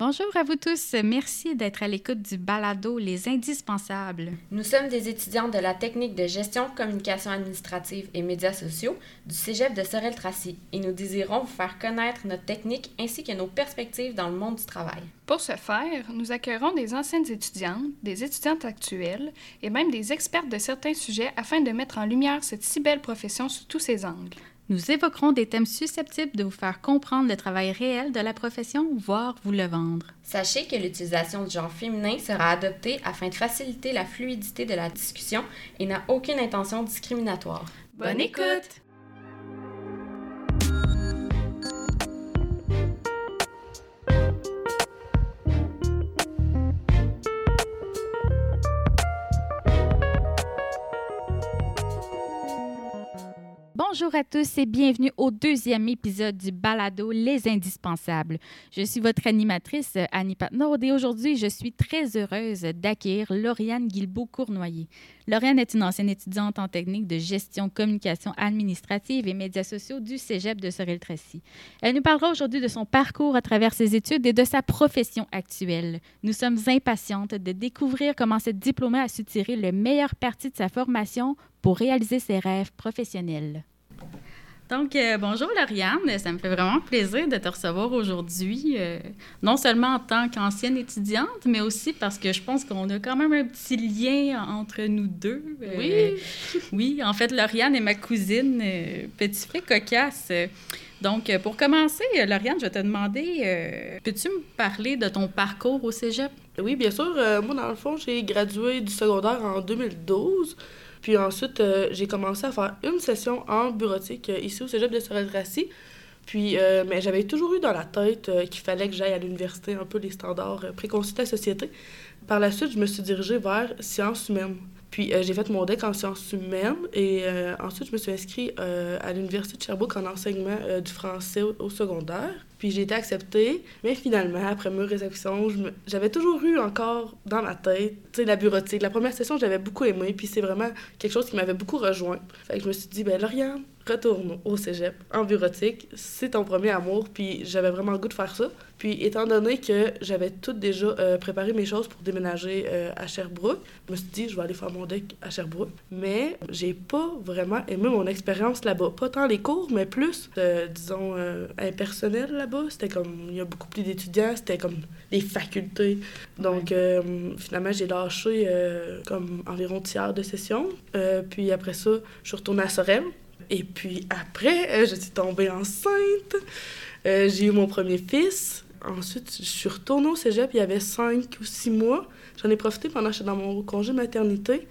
Bonjour à vous tous. Merci d'être à l'écoute du balado Les Indispensables. Nous sommes des étudiants de la technique de gestion, communication administrative et médias sociaux du Cégep de Sorel-Tracy et nous désirons vous faire connaître notre technique ainsi que nos perspectives dans le monde du travail. Pour ce faire, nous accueillerons des anciennes étudiantes, des étudiantes actuelles et même des expertes de certains sujets afin de mettre en lumière cette si belle profession sous tous ses angles. Nous évoquerons des thèmes susceptibles de vous faire comprendre le travail réel de la profession, voire vous le vendre. Sachez que l'utilisation du genre féminin sera adoptée afin de faciliter la fluidité de la discussion et n'a aucune intention discriminatoire. Bonne écoute! Bonjour à tous et bienvenue au deuxième épisode du balado Les Indispensables. Je suis votre animatrice Annie Patnaud et aujourd'hui je suis très heureuse d'accueillir Lauriane Guilbeault-Cournoyer. Lauriane est une ancienne étudiante en technique de gestion, communication administrative et médias sociaux du Cégep de Sorel-Tracy. Elle nous parlera aujourd'hui de son parcours à travers ses études et de sa profession actuelle. Nous sommes impatientes de découvrir comment cette diplômée a su tirer le meilleur parti de sa formation pour réaliser ses rêves professionnels. Donc, euh, bonjour Lauriane, ça me fait vraiment plaisir de te recevoir aujourd'hui, euh, non seulement en tant qu'ancienne étudiante, mais aussi parce que je pense qu'on a quand même un petit lien entre nous deux. Euh, oui. oui, en fait, Lauriane est ma cousine, petit frère cocasse. Donc, pour commencer, Lauriane, je vais te demander, peux-tu me parler de ton parcours au cégep? Oui, bien sûr. moi, dans le fond, j'ai gradué du secondaire en 2012. Puis ensuite, euh, j'ai commencé à faire une session en bureautique euh, ici au cégep de Sorel-Tracy. Puis, euh, mais j'avais toujours eu dans la tête qu'il fallait que j'aille à l'université un peu les standards préconçus de la société. Par la suite, je me suis dirigée vers sciences humaines. Puis j'ai fait mon DEC en sciences humaines et ensuite je me suis inscrite à l'Université de Sherbrooke en enseignement du français au, secondaire. Puis j'ai été acceptée, mais finalement, après mes réceptions, j'avais toujours eu encore dans ma tête, tu sais, la bureautique. La première session, j'avais beaucoup aimé, puis c'est vraiment quelque chose qui m'avait beaucoup rejoint. Fait que je me suis dit, ben Lauriane, retourne au cégep en bureautique, c'est ton premier amour, puis j'avais vraiment le goût de faire ça. Puis étant donné que j'avais tout déjà euh, préparé mes choses pour déménager euh, à Sherbrooke, je me suis dit, je vais aller faire mon deck à Sherbrooke. Mais j'ai pas vraiment aimé mon expérience là-bas. Pas tant les cours, mais plus, euh, disons, impersonnel là-bas. C'était comme, il y a beaucoup plus d'étudiants, c'était comme des facultés. Donc finalement, j'ai lâché comme environ tiers de session. puis après ça, je suis retournée à Sorel. Et puis après, euh, je suis tombée enceinte. Euh, j'ai eu mon premier fils. Ensuite, je suis retournée au cégep, il y avait cinq ou six mois. J'en ai profité pendant que j'étais dans mon congé maternité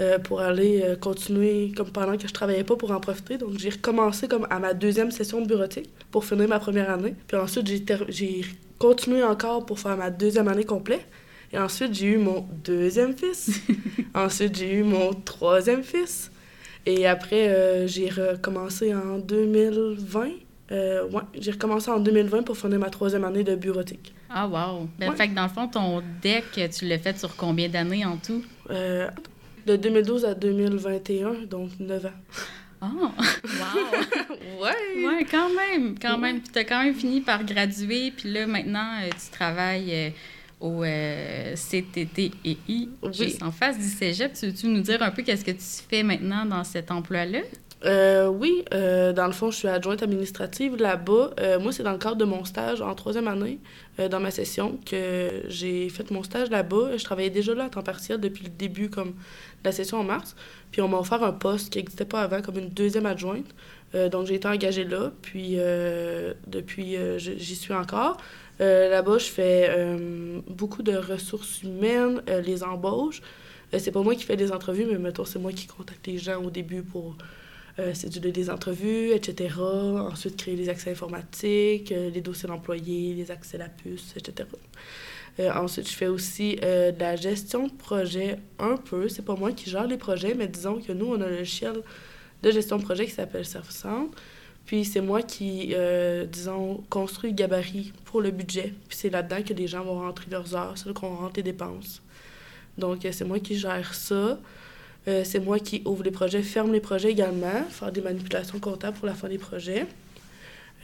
euh, pour aller continuer, comme pendant que je travaillais pas, pour en profiter. Donc, j'ai recommencé comme à ma deuxième session de bureautique pour finir ma première année. Puis ensuite, j'ai continué encore pour faire ma deuxième année complète. Et ensuite, j'ai eu mon deuxième fils. ensuite, j'ai eu mon troisième fils. Et après, euh, j'ai recommencé en 2020. Euh, ouais, j'ai recommencé en 2020 pour finir ma troisième année de bureautique. Ah, wow! Ben, Fait que dans le fond, ton deck, tu l'as fait sur combien d'années en tout? Euh, de 2012 à 2021, donc 9 ans. Oh, wow! ouais! Ouais, quand même, quand même. Puis t'as quand même fini par graduer, puis là, maintenant, tu travailles au euh, CTTI, juste en face du cégep. Tu veux-tu nous dire un peu qu'est-ce que tu fais maintenant dans cet emploi-là? Euh, oui, euh, dans le fond, je suis adjointe administrative là-bas. moi, c'est dans le cadre de mon stage en troisième année, dans ma session, que j'ai fait mon stage là-bas. Je travaillais déjà là à temps partiel depuis le début comme de la session en mars. Puis on m'a offert un poste qui n'existait pas avant, comme une deuxième adjointe. donc j'ai été engagée là, puis depuis, j'y suis encore. Euh, là-bas, je fais euh, beaucoup de ressources humaines, euh, les embauches. c'est pas moi qui fais des entrevues, mais mettons, c'est moi qui contacte les gens au début pour céduler des entrevues, etc. Ensuite, créer les accès informatiques, les dossiers d'employés, les accès à la puce, etc. ensuite, je fais aussi de la gestion de projet un peu. C'est pas moi qui gère les projets, mais disons que nous, on a un logiciel de gestion de projet qui s'appelle ServiceCenter. Puis c'est moi qui, euh, disons, construis le gabarit pour le budget. Puis c'est là-dedans que les gens vont rentrer leurs heures, c'est là qu'on rentre les dépenses. Donc euh, c'est moi qui gère ça. Euh, c'est moi qui ouvre les projets, ferme les projets également, faire des manipulations comptables pour la fin des projets.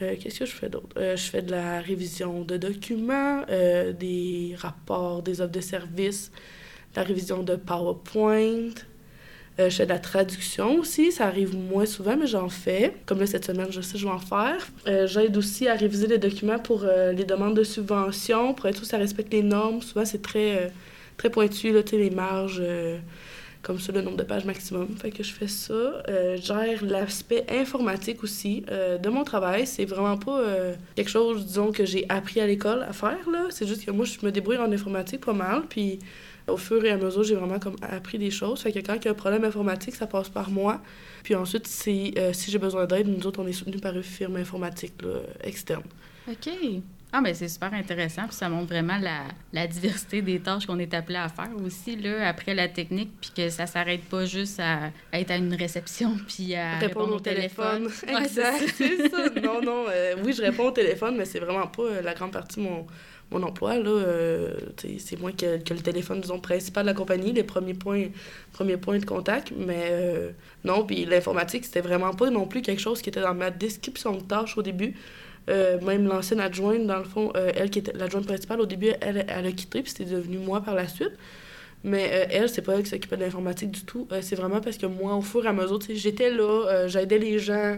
Euh, Qu'est-ce que je fais d'autre? Euh, je fais de la révision de documents, des rapports, des offres de services, la révision de PowerPoint. Je fais de la traduction aussi, ça arrive moins souvent, mais j'en fais. Comme là, cette semaine, je sais, je vais en faire. J'aide aussi à réviser les documents pour les demandes de subventions, pour être sûr que ça respecte les normes. Souvent, c'est très, très pointu, là, les marges, comme ça, le nombre de pages maximum. Fait que je fais ça. Euh, je gère l'aspect informatique aussi euh, de mon travail. C'est vraiment pas euh, quelque chose, disons, que j'ai appris à l'école à faire, là. C'est juste que moi, je me débrouille en informatique pas mal, puis au fur et à mesure, j'ai vraiment comme appris des choses. Fait que quand il y a un problème informatique, ça passe par moi. Puis ensuite, si, euh, si j'ai besoin d'aide, nous autres, on est soutenus par une firme informatique externe. OK. Ah, mais c'est super intéressant. Puis ça montre vraiment la, la diversité des tâches qu'on est appelé à faire aussi, là, après la technique, puis que ça s'arrête pas juste à, à être à une réception, puis à répondre, au téléphone. Exact, c'est ça. Non, non. euh, oui, je réponds au téléphone, mais c'est vraiment pas euh, la grande partie de mon, mon emploi. Là, euh, c'est moi que, que le téléphone, disons, principal de la compagnie, les premiers points, premiers points de contact. Mais euh, non, puis l'informatique, c'était vraiment pas non plus quelque chose qui était dans ma description de tâche au début. Euh, même l'ancienne adjointe, dans le fond, euh, elle qui était l'adjointe principale, au début, elle, elle a quitté, puis c'était devenu moi par la suite. Mais euh, elle, c'est pas elle qui s'occupait de l'informatique du tout. C'est vraiment parce que moi, au fur et à mesure, j'étais là, j'aidais les gens.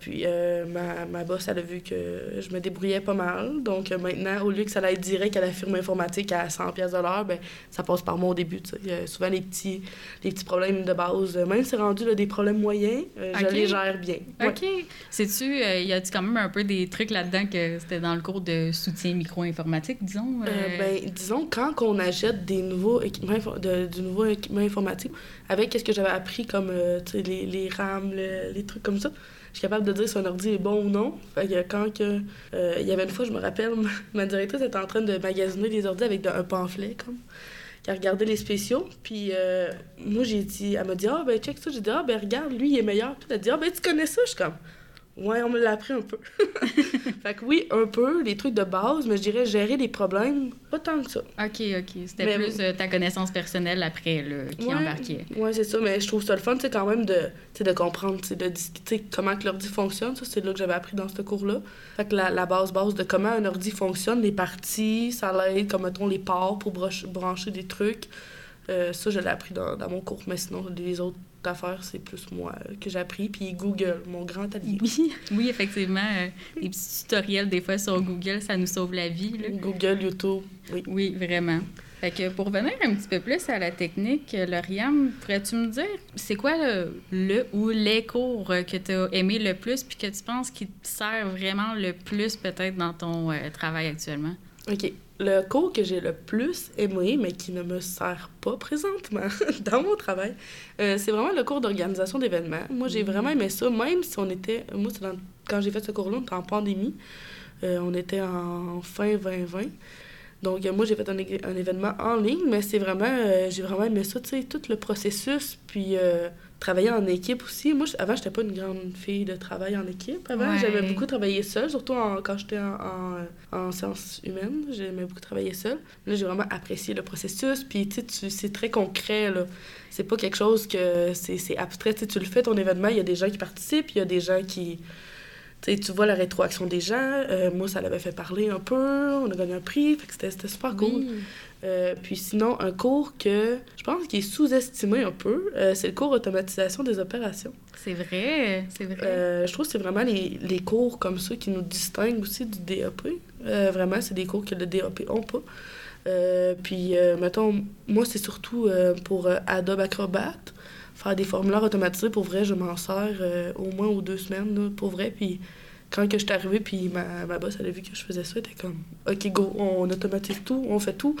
Puis euh, ma, ma boss, elle a vu que je me débrouillais pas mal. Donc euh, maintenant, au lieu que ça aille direct à la firme informatique à 100 pièces de l'heure, ben ça passe par moi au début. a souvent les petits, les petits problèmes de base. Euh, Même si c'est rendu là, des problèmes moyens, euh, je les gère bien. Ouais. OK. Sais-tu, euh, y a-tu quand même un peu des trucs là-dedans que c'était dans le cours de soutien micro-informatique, disons? Euh, euh, ben, disons, quand on achète des nouveaux équipements, de- du nouveau équipement informatique, avec ce que j'avais appris comme euh, les, les RAM, le- les trucs comme ça, je suis capable de dire si un ordi est bon ou non. Fait que quand que, euh, il y avait une fois, je me rappelle, ma, directrice était en train de magasiner des ordi avec un pamphlet, comme, qui a regardé les spéciaux. Puis euh, moi, j'ai dit, elle m'a dit, ah, ben, check ça. J'ai dit, ah, ben, regarde, lui, il est meilleur. Puis elle a dit, ah, ben, tu connais ça? Je suis comme, ouais, on me l'a appris un peu. fait que oui, un peu, les trucs de base, mais je dirais gérer les problèmes, pas tant que ça. OK, OK. C'était Mais- plus euh, ta connaissance personnelle après là, qui Ouais. embarquait. Ouais, c'est ça, mais je trouve ça le fun, tu sais, quand même, de, de comprendre, de discuter comment que l'ordi fonctionne. Ça, c'est là que j'avais appris dans ce cours-là. Fait que la, la base, base de comment un ordi fonctionne, les parties, ça l'aide, comme, mettons, les ports pour brancher des trucs. Euh, ça, je l'ai appris dans, dans mon cours, mais sinon, les autres affaires, c'est plus moi que j'ai appris. Puis Google, mon grand allié. Oui, oui, effectivement. euh, les petits tutoriels, des fois, sur Google, ça nous sauve la vie. là. Google, YouTube, oui. Oui, vraiment. Fait que pour revenir un petit peu plus à la technique, Lauriane, pourrais-tu me dire, c'est quoi le, le ou les cours que tu as aimé le plus puis que tu penses qui te sert vraiment le plus peut-être dans ton euh, travail actuellement? OK. Le cours que j'ai le plus aimé, mais qui ne me sert pas présentement dans mon travail, euh, c'est vraiment le cours d'organisation d'événements. Moi, j'ai vraiment aimé ça, même si on était... Moi, quand j'ai fait ce cours-là, on était en pandémie. Euh, on était en fin 2020. Donc, euh, moi, j'ai fait un, événement en ligne, mais c'est vraiment... euh, j'ai vraiment aimé ça, tu sais, tout le processus, puis euh, travailler en équipe aussi. Moi, je- avant, j'étais pas une grande fille de travail en équipe. Avant, Ouais. j'aimais beaucoup travailler seule, surtout en- quand j'étais en, en, en sciences humaines. J'aimais beaucoup travailler seule. Là, j'ai vraiment apprécié le processus, puis tu sais, c'est très concret, là. C'est pas quelque chose que c'est abstrait. Tu tu le fais, ton événement, il y a des gens qui participent, il y a des gens qui... Tu sais, tu vois la rétroaction des gens. Euh, moi, ça l'avait fait parler un peu. On a gagné un prix. Fait que c'était c'était super cool. Oui. Euh, puis sinon, un cours que je pense qui est sous-estimé un peu, euh, c'est le cours automatisation des opérations. C'est vrai, c'est vrai. Je trouve que c'est vraiment les, les cours comme ça qui nous distinguent aussi du DAP. Vraiment, c'est des cours que le DAP ont pas. Puis, mettons, moi, c'est surtout pour Adobe Acrobat. Faire des formulaires automatisés, pour vrai, je m'en sers euh, au moins aux deux semaines, pour vrai. Puis, quand que je suis arrivée, puis ma, ma boss, elle a vu que je faisais ça, elle était comme, OK, go, on automatise tout, on fait tout.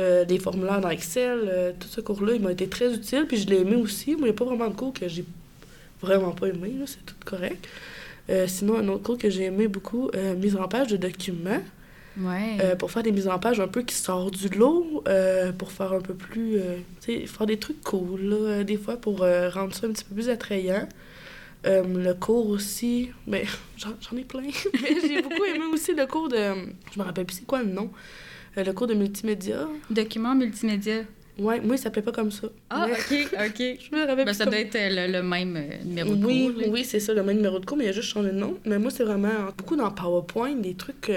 Euh, des formulaires dans Excel, euh, tout ce cours-là, il m'a été très utile, puis je l'ai aimé aussi. Moi, il n'y a pas vraiment de cours que j'ai vraiment pas aimé, c'est tout correct. Sinon, un autre cours que j'ai aimé beaucoup, mise en page de documents, ouais. euh, pour faire des mises en page un peu qui sortent du lot, euh, pour faire un peu plus, euh, tu sais, faire des trucs cool, là, des fois, pour rendre ça un petit peu plus attrayant. Le cours aussi, mais j'en ai plein. J'ai beaucoup aimé aussi le cours de, je me rappelle plus c'est quoi le nom, le cours de multimédia. Documents multimédia. Ouais, moi, il s'appelait pas comme ça. Ah, Mais- OK, OK. Je me rappelle Ben, ça comme- doit être le, le même euh, numéro de oui, cours, oui, c'est ça, le même numéro de cours, mais il a juste changé de nom. Mais moi, c'est vraiment beaucoup dans PowerPoint, des trucs.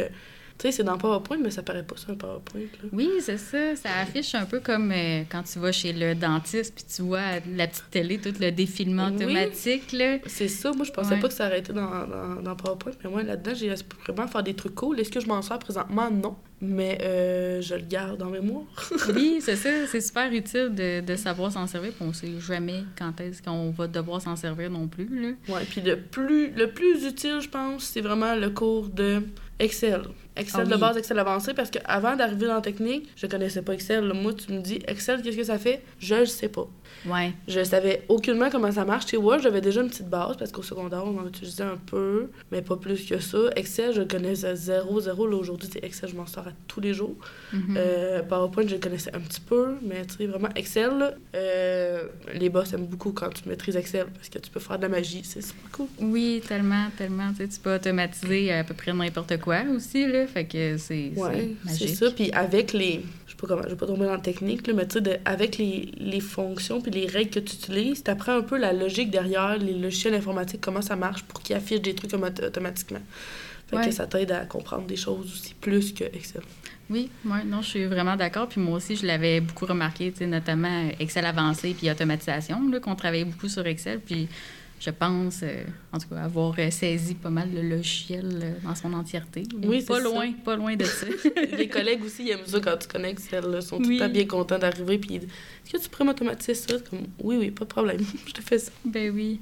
Tu sais, c'est dans PowerPoint, mais ça paraît pas ça, un PowerPoint. Là. Oui, c'est ça. Ça affiche un peu comme euh, quand tu vas chez le dentiste puis tu vois la petite télé, tout le défilement automatique. C'est ça, moi, je pensais Ouais. pas que ça arrêtait dans, dans, dans PowerPoint, mais moi, là-dedans, j'ai vraiment faire des trucs cool. Est-ce que je m'en sers présentement? Non. Mais euh, je le garde en mémoire. Oui, c'est ça. C'est super utile de, de savoir s'en servir. Puis on sait jamais quand est-ce qu'on va devoir s'en servir non plus. Là. Ouais, puis le plus, le plus utile, je pense, c'est vraiment le cours de Excel. Excel Ah de oui. base, Excel avancé, parce qu'avant d'arriver dans la technique, je connaissais pas Excel. Moi, tu me dis Excel, qu'est-ce que ça fait? Je le sais pas. Ouais. Je savais aucunement comment ça marche. Chez Word, j'avais déjà une petite base, parce qu'au secondaire, on en utilisait un peu, mais pas plus que ça. Excel, je connaissais zéro, zéro. Là, aujourd'hui, c'est Excel, je m'en sors à tous les jours. Mhm. Euh, PowerPoint, je connaissais un petit peu, mais tu sais, vraiment, Excel, là, euh, les boss aiment beaucoup quand tu maîtrises Excel, parce que tu peux faire de la magie, c'est super cool. Oui, tellement, tellement. Tu, sais, tu peux automatiser à peu près n'importe quoi aussi. Là. Fait que c'est Ouais, c'est ça. Puis avec les. Je sais pas comment, je vais pas tomber dans la technique, là, mais tu sais, avec les, les fonctions puis les règles que tu utilises, tu apprends un peu la logique derrière les logiciels informatiques, comment ça marche pour qu'ils affichent des trucs automati- automatiquement. Fait Ouais. que ça t'aide à comprendre des choses aussi plus que Excel. Oui, ouais, non, je suis vraiment d'accord. Puis moi aussi, je l'avais beaucoup remarqué, notamment Excel avancé puis automatisation, là, qu'on travaillait beaucoup sur Excel. Puis je pense, euh, en tout cas, avoir euh, saisi pas mal le logiciel euh, dans son entièreté. Oui, pas ça. loin, pas loin de ça. les collègues aussi, ils aiment ça quand tu connais Excel. Là, ils sont tout Oui. le temps bien contents d'arriver. Puis Est-ce que tu pourrais m'automatiser ça? Comme, Oui, oui, pas de problème. je te fais ça. ben oui.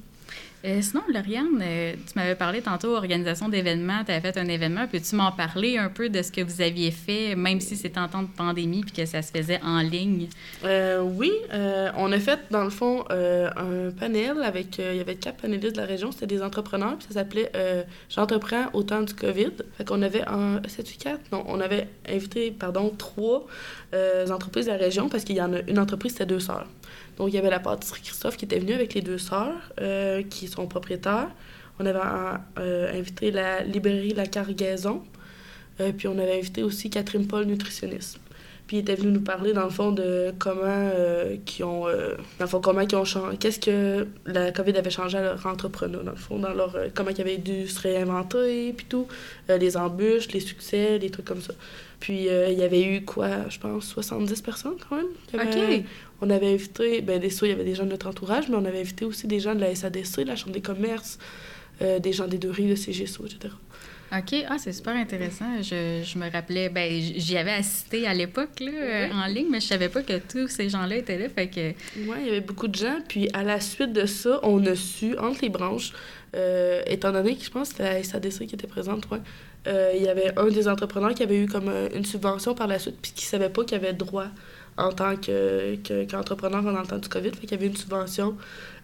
Euh, sinon, Lauriane, euh, tu m'avais parlé tantôt organisation d'événements. Tu avais fait un événement. Peux-tu m'en parler un peu de ce que vous aviez fait, même si c'était en temps de pandémie puis que ça se faisait en ligne? Euh, oui, on a fait dans le fond un panel avec. il y avait quatre panélistes de la région, c'était des entrepreneurs, puis ça s'appelait J'entreprends au temps du COVID. Fait qu'on avait un. 7 4 Non, on avait invité, pardon, trois entreprises de la région parce qu'il y en a une entreprise, c'était deux sœurs. Donc il y avait la pâtisserie Christophe qui était venue avec les deux sœurs euh, qui sont propriétaires. On avait euh, invité la librairie La Cargaison. Euh, puis on avait invité aussi Catherine Paul, nutritionniste. Puis il était venu nous parler, dans le fond, de comment euh, qui ont... euh, dans le fond, comment ils ont changé... Qu'est-ce que la COVID avait changé à leur entrepreneur, dans le fond, dans leur... euh, comment ils avaient dû se réinventer, puis tout. Les embûches, les succès, des trucs comme ça. Puis il y avait eu, quoi, je pense, 70 personnes, quand même. OK. On avait invité... Ben, des il y avait des gens de notre entourage, mais on avait invité aussi des gens de la SADC, la Chambre des commerces, euh, des gens des deux rives, de CGSO, etc. OK. Ah, c'est super intéressant. Je, je me rappelais, ben, j'y avais assisté à l'époque, là, euh, en ligne, mais je savais pas que tous ces gens-là étaient là. Fait que, Oui, il y avait beaucoup de gens. Puis à la suite de ça, on a su, entre les branches, euh, étant donné que je pense que c'était la SADC qui était présente, ouais, euh, il y avait un des entrepreneurs qui avait eu comme une subvention par la suite, puis qui savait pas qu'il avait droit en tant que, que- qu'entrepreneur dans le temps du COVID. Fait qu'il y avait une subvention.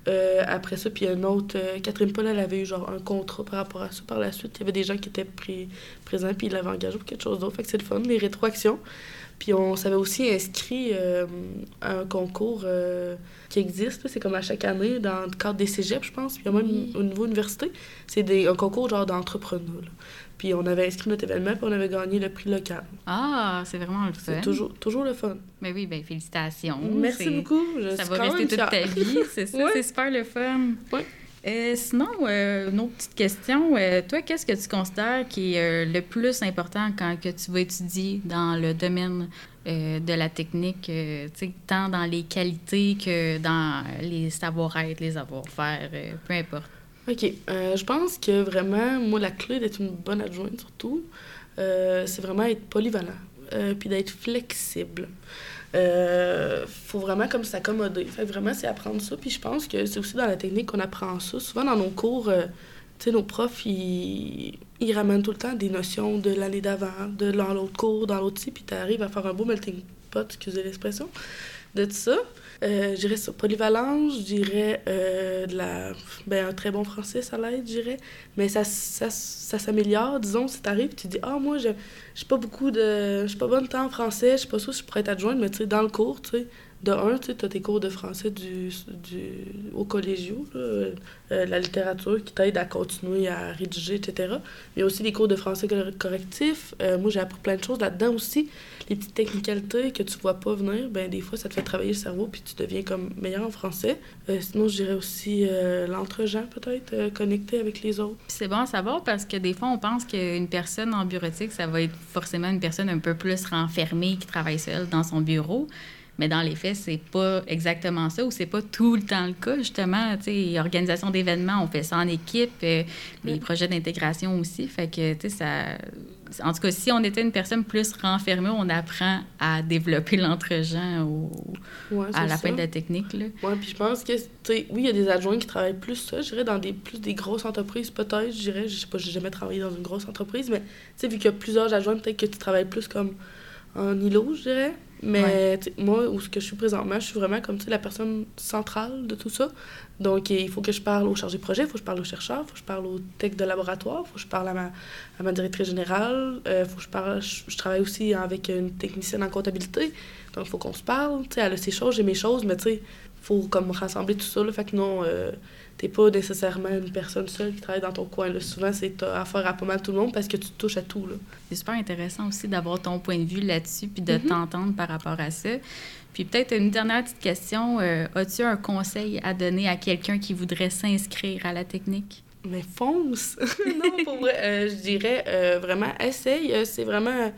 Euh, après ça, puis un autre, euh, Catherine Paul, elle avait eu genre un contrat par rapport à ça par la suite. Il y avait des gens qui étaient pris, présents, puis ils l'avaient engagé pour quelque chose d'autre. Fait que c'est le fun, les rétroactions. Puis on s'avait aussi inscrit euh, à un concours qui existe, c'est comme à chaque année dans le cadre des cégeps, je pense. Puis il y a même Oui. au niveau université, c'est un concours genre d'entrepreneur. Puis on avait inscrit notre événement, puis on avait gagné le prix local. ah, c'est vraiment le fun. C'est toujours, toujours le fun. Mais oui, ben, félicitations. Merci beaucoup. Je Ça va rester toute ta vie, c'est ça, Ouais. c'est super le fun. Ouais. Euh, sinon, euh, une autre petite question. Euh, toi, qu'est-ce que tu considères qui est le plus important quand que tu vas étudier dans le domaine de la technique, tant dans les qualités que dans les savoir-être, les savoir-faire, peu importe. OK. Euh, je pense que vraiment, moi, la clé d'être une bonne adjointe, surtout, euh, c'est vraiment être polyvalent, euh, puis d'être flexible. Faut vraiment comme s'accommoder. Fait vraiment, c'est apprendre ça. Puis je pense que c'est aussi dans la technique qu'on apprend ça. Souvent, dans nos cours, tu sais, nos profs, ils, ils ramènent tout le temps des notions de l'année d'avant, de l'autre cours, dans l'autre ci, puis tu arrives à faire un beau melting pot, excusez l'expression, de tout ça. Euh, je dirais polyvalence, je dirais euh, ben, un très bon français, ça l'aide, je dirais. Mais ça, ça, ça s'améliore, disons, si t'arrives, tu dis, ah, moi, je- j'ai pas beaucoup de. Je suis pas bonne temps en français, je suis pas sûre si je pourrais être adjointe, mais tu sais, dans le cours, tu sais, de un, tu as tes cours de français du, du, au collégiaux, euh, la littérature qui t'aide à continuer à rédiger, etc. Mais aussi les cours de français correctif. Euh, moi, j'ai appris plein de choses là-dedans aussi. Les petites technicalités que tu vois pas venir, ben des fois, ça te fait travailler le cerveau puis tu deviens comme meilleur en français. Euh, sinon, je dirais aussi l'entre-gens, peut-être, connecté avec les autres. C'est bon à savoir parce que des fois, on pense qu'une personne en bureautique, ça va être forcément une personne un peu plus renfermée qui travaille seule dans son bureau. Mais dans les faits, c'est pas exactement ça ou c'est pas tout le temps le cas, justement. Tu sais, organisation d'événements, on fait ça en équipe, euh, les projets d'intégration aussi. Fait que, tu sais, ça. En tout cas, si on était une personne plus renfermée, on apprend à développer l'entre-gens au... à la fin de la technique. Oui, puis je pense que, tu sais, oui, il y a des adjoints qui travaillent plus ça, je dirais, dans des, plus des grosses entreprises, peut-être, je dirais. Je sais pas, j'ai jamais travaillé dans une grosse entreprise, mais, tu sais, vu qu'il y a plusieurs adjoints, peut-être que tu travailles plus comme en îlot, je dirais. Mais moi, où ce que je suis présentement, je suis vraiment comme la personne centrale de tout ça. Donc, il faut que je parle au chargé de projet, il faut que je parle au chercheur, il faut que je parle au tech de laboratoire, il faut que je parle à ma, à ma directrice générale, il euh, faut que je parle... Je, travaille aussi avec une technicienne en comptabilité, donc il faut qu'on se parle. Tu sais, elle a ses choses, j'ai mes choses, mais tu sais, il faut comme rassembler tout ça. Là, fait que non... Euh, t'es pas nécessairement une personne seule qui travaille dans ton coin. Là. Souvent, c'est affaire à pas mal tout le monde parce que tu touches à tout. C'est super intéressant aussi d'avoir ton point de vue là-dessus puis de mm-hmm. t'entendre par rapport à ça. Puis peut-être une dernière petite question. Euh, as-tu un conseil à donner à quelqu'un qui voudrait s'inscrire à la technique? Mais fonce! non, pour vrai, euh, je dirais euh, vraiment, essaye. c'est vraiment...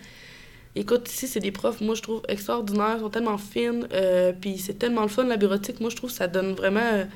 Écoute, ici, c'est des profs, moi, je trouve extraordinaires, sont tellement fines, puis c'est tellement le fun, la bureautique. Moi, je trouve que ça donne vraiment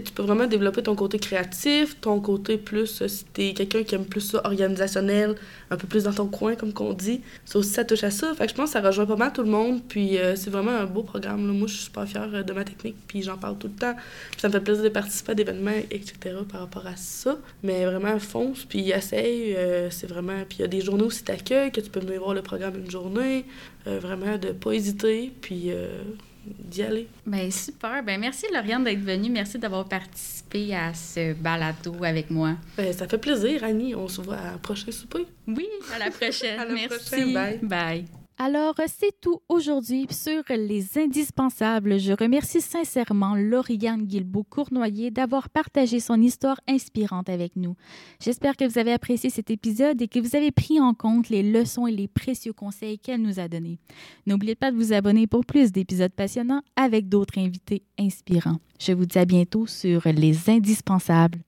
tu peux vraiment développer ton côté créatif, ton côté plus, euh, si t'es quelqu'un qui aime plus ça organisationnel, un peu plus dans ton coin, comme qu'on dit. Ça aussi, ça touche à ça. Fait que je pense que ça rejoint pas mal tout le monde. Puis euh, c'est vraiment un beau programme. Moi, je suis super fière euh, de ma technique, puis j'en parle tout le temps. ça me fait plaisir de participer à des événements, etc. par rapport à ça. Mais vraiment, fonce, puis essaye. c'est vraiment... Puis il y a des journées aussi t'accueillent, que tu peux venir voir le programme une journée. vraiment, de pas hésiter, puis d'y aller. Bien, super. Ben, merci, Lauriane, d'être venue. Merci d'avoir participé à ce balado avec moi. Ben, ça fait plaisir, Annie. On se voit à la prochaine souper. Oui, à la prochaine. à la merci. Prochaine. Bye. Bye. Alors, c'est tout aujourd'hui sur les indispensables. Je remercie sincèrement Lauriane Guilbeault-Cournoyer d'avoir partagé son histoire inspirante avec nous. J'espère que vous avez apprécié cet épisode et que vous avez pris en compte les leçons et les précieux conseils qu'elle nous a donnés. N'oubliez pas de vous abonner pour plus d'épisodes passionnants avec d'autres invités inspirants. Je vous dis à bientôt sur les indispensables.